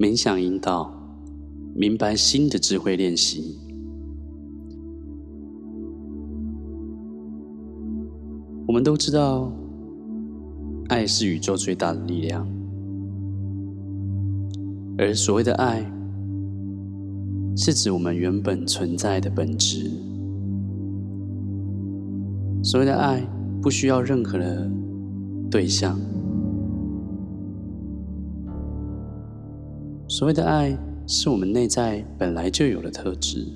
冥想引导，明白心的智慧练习。我们都知道，爱是宇宙最大的力量，而所谓的爱，是指我们原本存在的本质。所谓的爱，不需要任何的对象。所谓的爱，是我们内在本来就有的特质，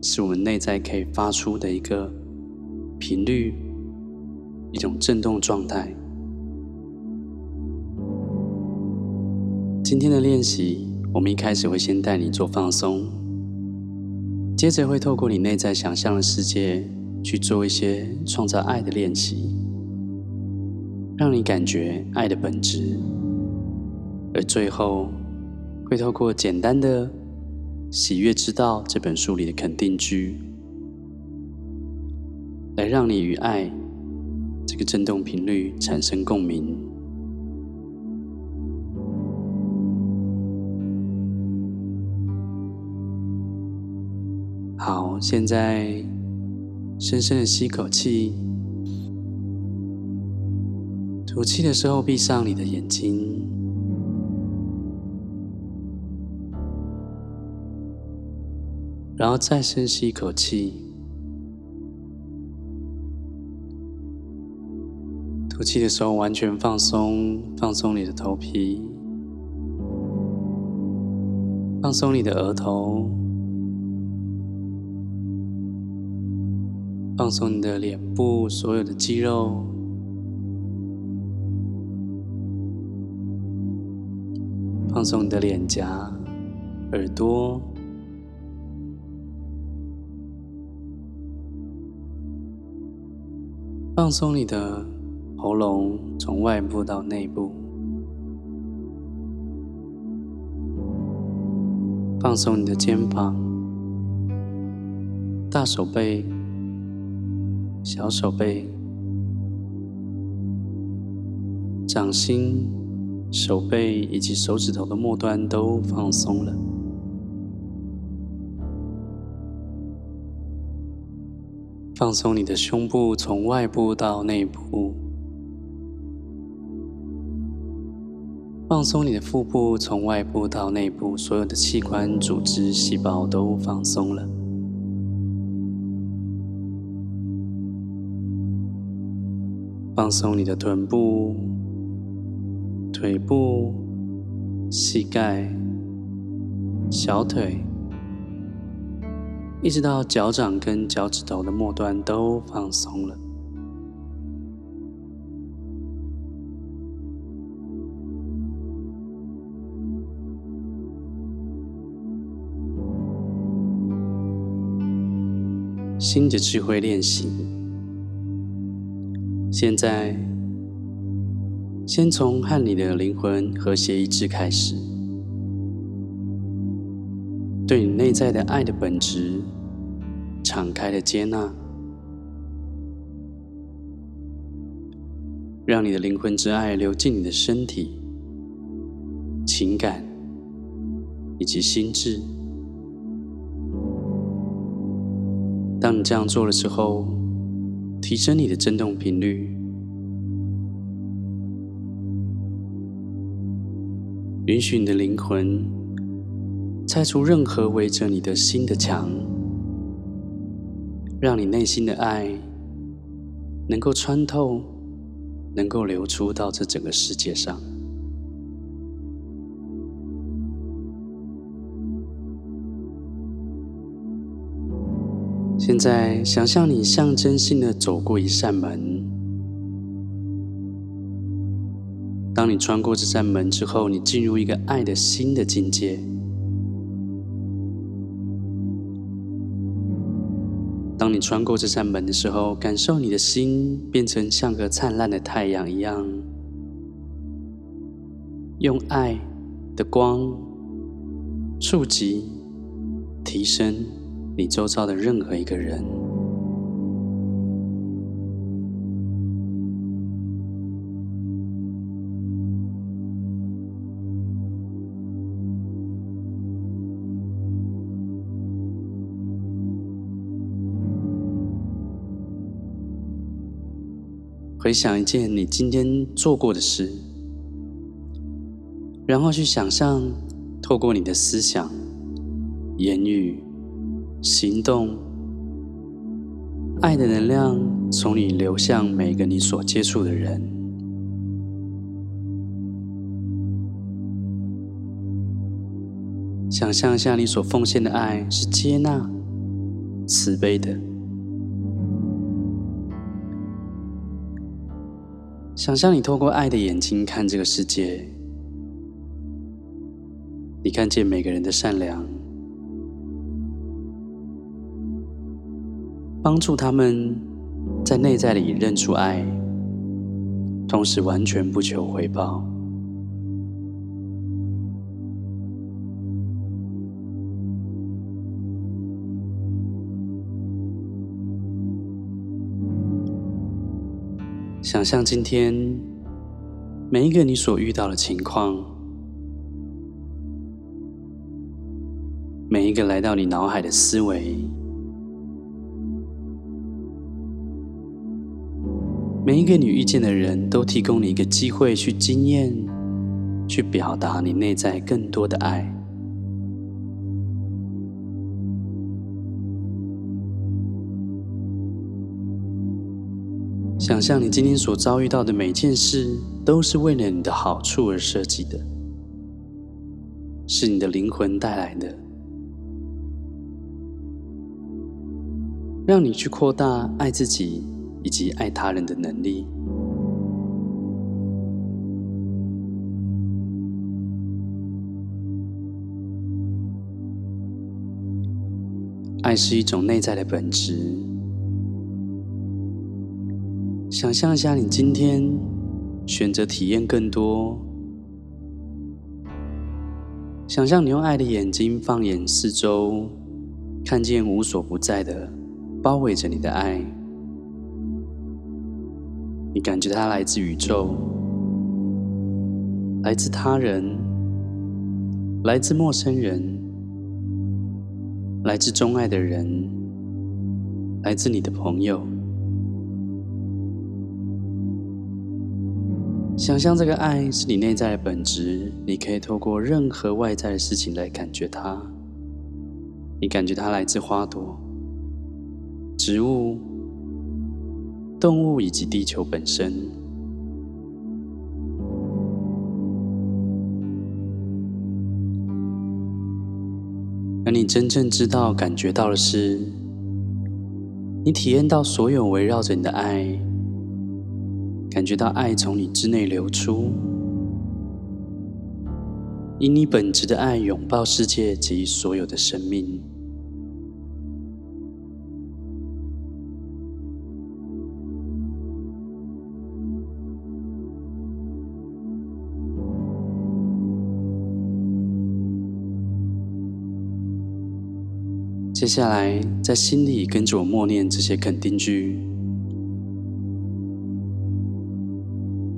是我们内在可以发出的一个频率，一种振动状态。今天的练习，我们一开始会先带你做放松，接着会透过你内在想象的世界去做一些创造爱的练习，让你感觉爱的本质，而最后。会透过简单的《喜悦之道》这本书里的肯定句，来让你与爱这个振动频率产生共鸣。好，现在深深的吸口气，吐气的时候闭上你的眼睛。然后再深吸一口气，吐气的时候完全放松，放松你的头皮，放松你的额头，放松你的脸部所有的肌肉，放松你的脸颊、耳朵。放松你的喉咙，从外部到内部；放松你的肩膀、大手背、小手背、掌心、手背以及手指头的末端都放松了。放松你的胸部，从外部到内部；放松你的腹部，从外部到内部，所有的器官、组织、细胞都放松了。放松你的臀部、腿部、膝盖、小腿。一直到脚掌跟脚趾头的末端都放松了。新的智慧练习，现在先从和你的灵魂和谐一致开始。对你内在的爱的本质，敞开的接纳，让你的灵魂之爱流进你的身体、情感以及心智。当你这样做的时候，提升你的振动频率，允许你的灵魂。拆除任何围着你的心的墙，让你内心的爱能够穿透，能够流出到这整个世界上。现在，想象你象征性的走过一扇门。当你穿过这扇门之后，你进入一个爱的新的境界。当你穿过这扇门的时候，感受你的心变成像个灿烂的太阳一样，用爱的光触及、提升你周遭的任何一个人。回想一件你今天做过的事，然后去想象，透过你的思想、言语、行动，爱的能量从你流向每个你所接触的人。想象一下，你所奉献的爱是接纳、慈悲的。想象你透过爱的眼睛看这个世界，你看见每个人的善良，帮助他们在内在里认出爱，同时完全不求回报。想象今天每一个你所遇到的情况，每一个来到你脑海的思维，每一个你遇见的人都提供你一个机会去经验、去表达你内在更多的爱。想象你今天所遭遇到的每件事，都是为了你的好处而设计的，是你的灵魂带来的，让你去扩大爱自己以及爱他人的能力。爱是一种内在的本质。想象一下，你今天选择体验更多。想象你用爱的眼睛放眼四周，看见无所不在的包围着你的爱。你感觉它来自宇宙，来自他人，来自陌生人，来自钟爱的人，来自你的朋友。想象这个爱是你内在的本质，你可以透过任何外在的事情来感觉它。你感觉它来自花朵、植物、动物以及地球本身。而你真正知道、感觉到的是，你体验到所有围绕着你的爱。感觉到爱从你之内流出，以你本质的爱拥抱世界及所有的生命。接下来，在心里跟着我默念这些肯定句。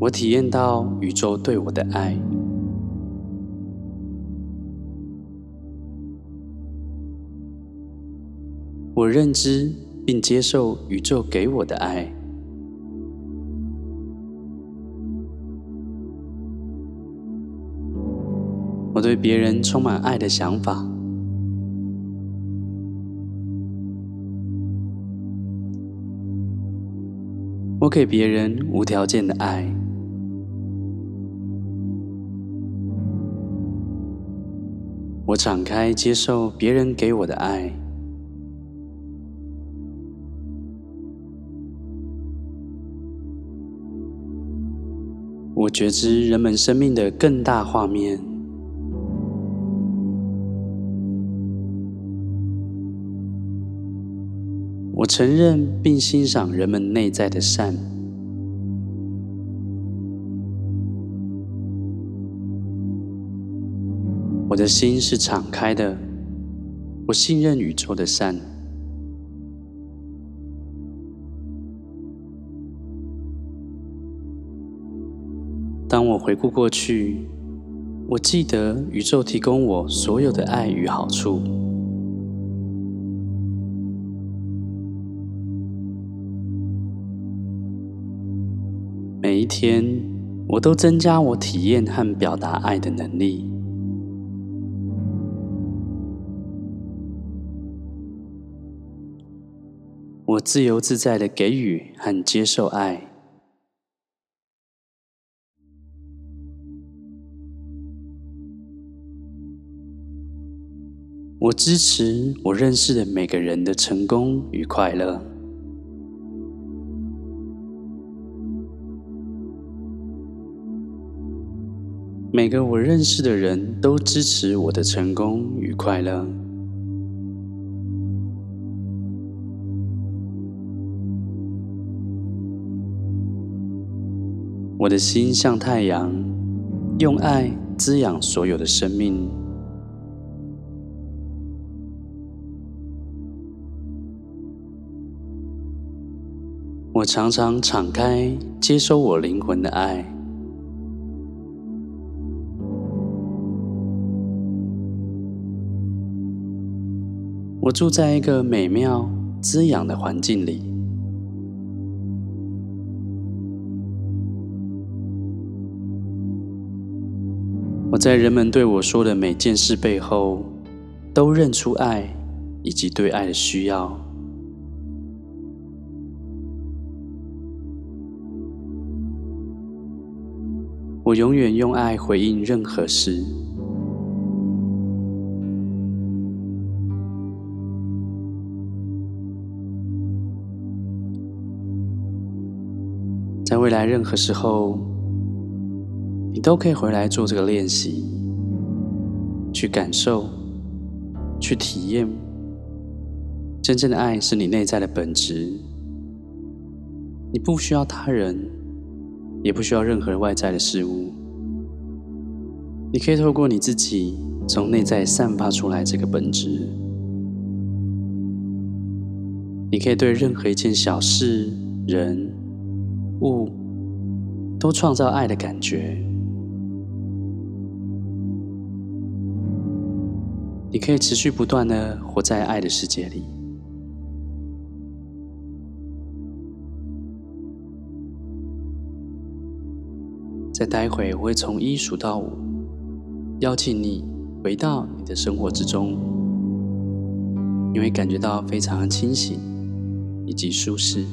我体验到宇宙对我的爱，我认知并接受宇宙给我的爱，我对别人充满爱的想法，我给别人无条件的爱。我敞开接受别人给我的爱，我觉知人们生命的更大画面，我承认并欣赏人们内在的善。心是敞开的，我信任宇宙的善。当我回顾过去，我记得宇宙提供我所有的爱与好处。每一天，我都增加我体验和表达爱的能力。我自由自在的给予和接受爱。我支持我认识的每个人的成功与快乐。每个我认识的人都支持我的成功与快乐。我的心像太阳，用爱滋养所有的生命。我常常敞开，接收我灵魂的爱。我住在一个美妙、滋养的环境里。在人们对我说的每件事背后，都认出爱以及对爱的需要。我永远用爱回应任何事。在未来任何时候，你都可以回来做这个练习，去感受，去体验。真正的爱是你内在的本质，你不需要他人。也不需要任何外在的事物，你可以透过你自己从内在散发出来这个本质。你可以对任何一件小事、人、物都创造爱的感觉。你可以持续不断的活在爱的世界里。再待会，我会从一数到五，邀请你回到你的生活之中，你会感觉到非常清醒以及舒适。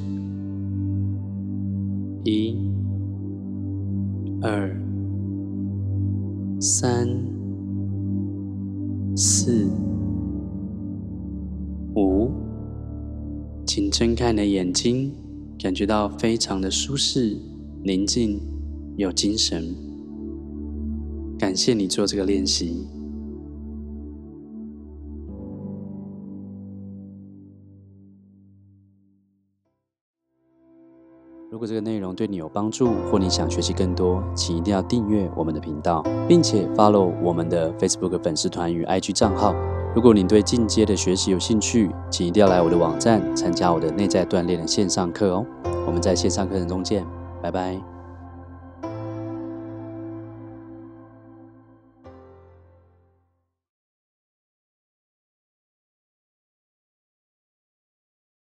一、二、三、四、五，请睁开你的眼睛，感觉到非常的舒适、宁静。有精神，感谢你做这个练习。果这个内容对你有帮助，或你想学习更多，请一定要订阅我们的频道，并且 follow 我们的 Facebook 粉丝团与 IG 账号。如果你对进阶的学习有兴趣，请一定要来我的网站参加我的内在锻炼的线上课哦。我们在线上课程中见，拜拜。